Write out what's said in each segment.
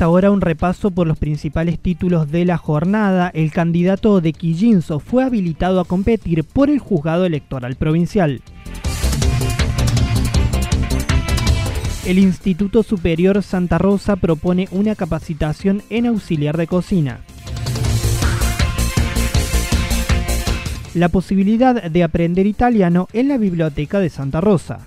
Ahora un repaso por los principales títulos de la jornada. El candidato de Quillinzo fue habilitado a competir por el juzgado electoral provincial. El Instituto Superior Santa Rosa propone una capacitación en auxiliar de cocina. La posibilidad de aprender italiano en la Biblioteca de Santa Rosa.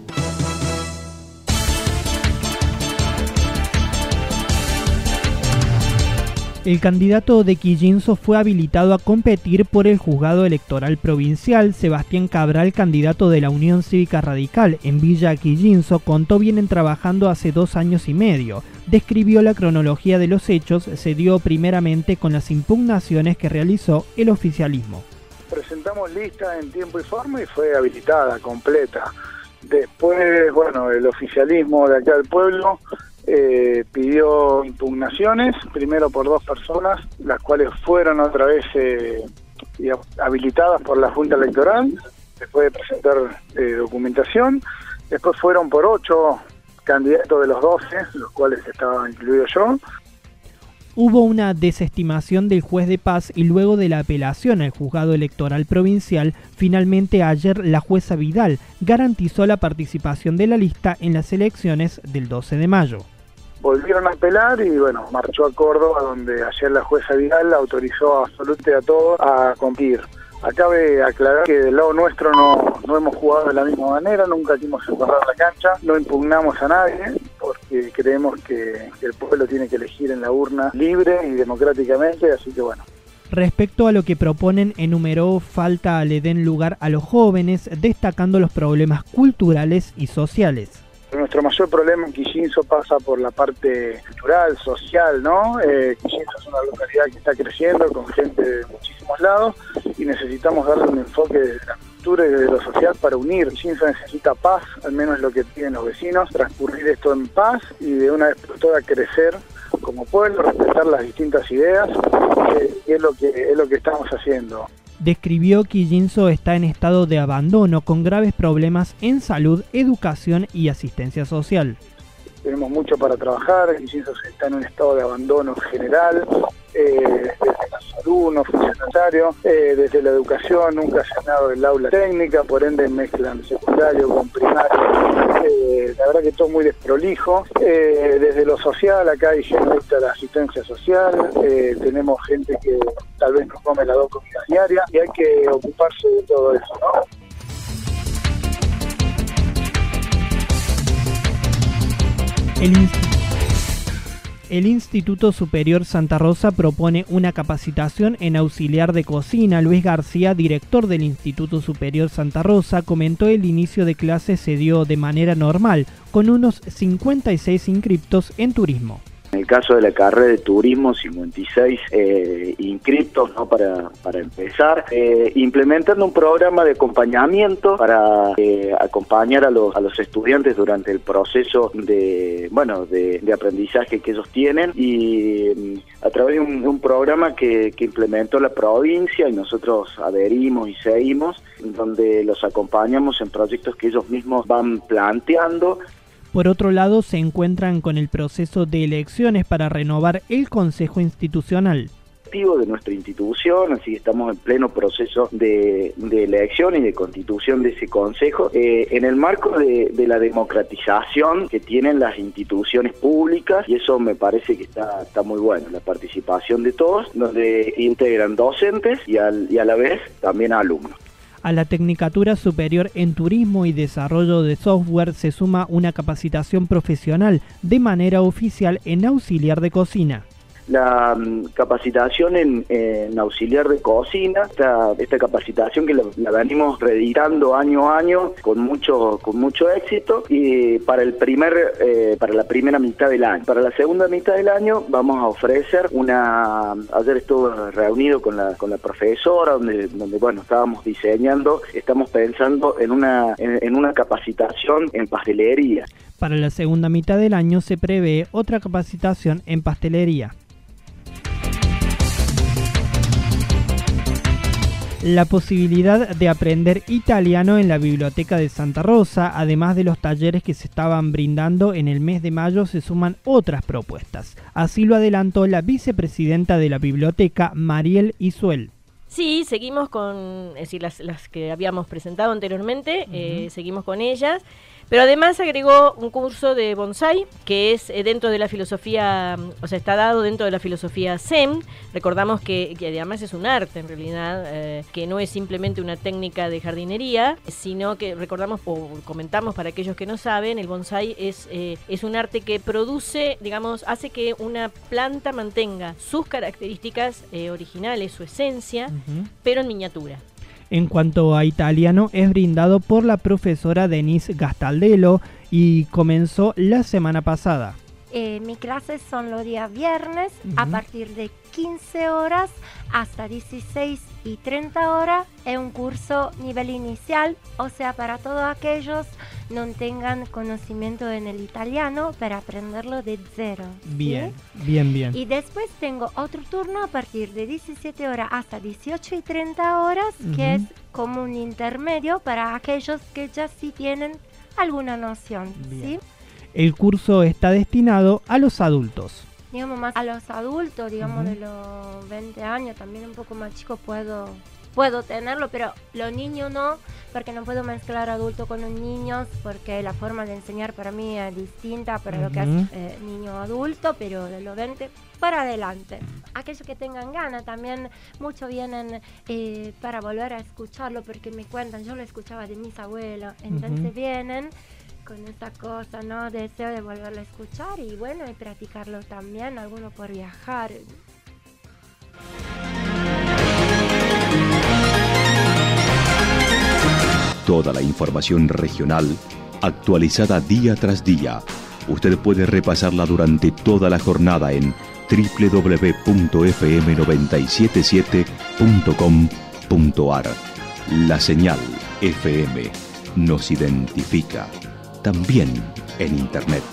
El candidato de Quillinzo fue habilitado a competir por el juzgado electoral provincial. Sebastián Cabral, candidato de la Unión Cívica Radical en Villa Quillinzo, contó vienen trabajando hace dos años y medio. Describió la cronología de los hechos, se dio primeramente con las impugnaciones que realizó el oficialismo. Presentamos lista en tiempo y forma y fue habilitada, completa. Después, bueno, el oficialismo de acá del pueblo eh, pidió impugnaciones, primero por dos personas, las cuales fueron otra vez eh, habilitadas por la Junta Electoral, después de presentar eh, documentación, después fueron por ocho candidatos de los doce, los cuales estaba incluido yo, Hubo una desestimación del juez de paz y luego de la apelación al juzgado electoral provincial, finalmente ayer la jueza Vidal garantizó la participación de la lista en las elecciones del 12 de mayo. Volvieron a apelar y bueno, marchó a Córdoba donde ayer la jueza Vidal autorizó absolutamente a todos a cumplir. Acabe aclarar que del lado nuestro no, no hemos jugado de la misma manera, nunca quisimos cerrar la cancha, no impugnamos a nadie, porque creemos que, el pueblo tiene que elegir en la urna libre y democráticamente, así que bueno, Respecto a lo que proponen, enumeró falta le den lugar a los jóvenes, destacando los problemas culturales y sociales. Nuestro mayor problema en Quillinzo pasa por la parte cultural, social, ¿no? Eh, Quillinzo es una localidad que está creciendo con gente de muchísimos lados y necesitamos darle un enfoque de la cultura y de lo social para unir. Quillinzo necesita paz, al menos lo que piden los vecinos, transcurrir esto en paz y de una vez por todas crecer como pueblo, respetar las distintas ideas, eh, es lo que es lo que estamos haciendo describió que Jinso está en estado de abandono con graves problemas en salud, educación y asistencia social. Tenemos mucho para trabajar, Jinso está en un estado de abandono general, eh, desde la salud no eh, desde la educación nunca ha dado el aula técnica, por ende mezclan secundario con primario, eh, la verdad que todo muy desprolijo. desde lo social, acá hay gente de la asistencia social, tenemos gente que tal vez no come las dos comidas diarias y hay que ocuparse de todo eso, ¿no? El el Instituto Superior Santa Rosa propone una capacitación en auxiliar de cocina. Luis García, director del Instituto Superior Santa Rosa, comentó el inicio de clases se dio de manera normal, con unos 56 inscriptos en turismo. En el caso de la carrera de turismo, 56 eh, inscriptos ¿no? para, para empezar, eh, implementando un programa de acompañamiento para eh, acompañar a los, a los estudiantes durante el proceso de, bueno, de, aprendizaje que ellos tienen y mm, a través de un, programa que, que implementó la provincia y nosotros adherimos y seguimos, donde los acompañamos en proyectos que ellos mismos van planteando por otro lado, se encuentran con el proceso de elecciones para renovar el Consejo Institucional de nuestra institución, así que estamos en pleno proceso de, elección y de constitución de ese consejo, eh, en el marco de, la democratización que tienen las instituciones públicas, y eso me parece que está, muy bueno, la participación de todos, donde integran docentes y a la vez también alumnos. A la Tecnicatura Superior en Turismo y Desarrollo de Software se suma una capacitación profesional de manera oficial en auxiliar de cocina la mm, capacitación en, auxiliar de cocina, esta, esta capacitación que la, venimos reeditando año a año con mucho con mucho éxito y para el primer eh, para la primera mitad del año. Para la segunda mitad del año vamos a ofrecer una ayer estuve reunido con la con la profesora donde donde bueno estábamos diseñando, estamos pensando en una en una capacitación en pastelería. Para la segunda mitad del año se prevé otra capacitación en pastelería. La posibilidad de aprender italiano en la Biblioteca de Santa Rosa, además de los talleres que se estaban brindando en el mes de mayo, se suman otras propuestas. Así lo adelantó la vicepresidenta de la biblioteca, Mariel Isuel. Sí, seguimos con, es decir, las, que habíamos presentado anteriormente, eh, seguimos con ellas. Pero además agregó un curso de bonsai que es eh, dentro de la filosofía, o sea, está dado dentro de la filosofía Zen. Recordamos que, además es un arte en realidad, eh, que no es simplemente una técnica de jardinería, sino que recordamos o comentamos para aquellos que no saben, el bonsai es, eh, es un arte que produce, digamos, hace que una planta mantenga sus características originales, su esencia, pero en miniatura. En cuanto a italiano, es brindado por la profesora Denise Gastaldello y comenzó la semana pasada. Eh, mis clases son los días viernes a partir de 15 horas hasta 16 y 30 horas. Es un curso nivel inicial, o sea, para todos aquellos no tengan conocimiento en el italiano para aprenderlo de cero. Bien, bien, bien. Y después tengo otro turno a partir de 17 horas hasta 18 y 30 horas, que es como un intermedio para aquellos que ya sí tienen alguna noción. ¿sí? El curso está destinado a los adultos. Digamos más a los adultos, digamos de los 20 años, también un poco más chicos puedo puedo tenerlo, pero los niños no, porque no puedo mezclar adulto con los niños, porque la forma de enseñar para mí es distinta para lo que es eh, niño adulto, pero de los 20 para adelante. Aquellos que tengan ganas, también muchos vienen eh, para volver a escucharlo, porque me cuentan, yo lo escuchaba de mis abuelos, entonces vienen con esta cosa, ¿no? Deseo de volverlo a escuchar y bueno, y practicarlo también, algunos por viajar. Toda la información regional actualizada día tras día. Usted puede repasarla durante toda la jornada en www.fm977.com.ar. La señal FM nos identifica también en Internet.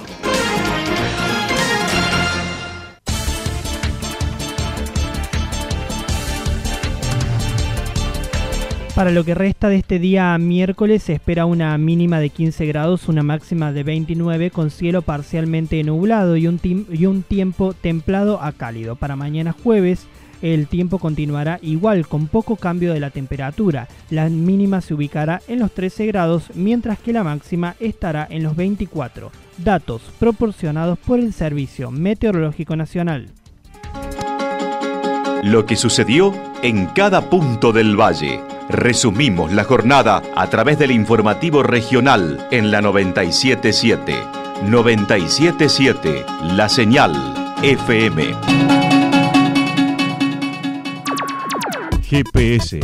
Para lo que resta de este día miércoles se espera una mínima de 15 grados, una máxima de 29 con cielo parcialmente nublado y un, y un tiempo templado a cálido. Para mañana jueves el tiempo continuará igual con poco cambio de la temperatura. La mínima se ubicará en los 13 grados mientras que la máxima estará en los 24. Datos proporcionados por el Servicio Meteorológico Nacional. Lo que sucedió en cada punto del valle. Resumimos la jornada a través del informativo regional en la 977. 977 La Señal FM. GPS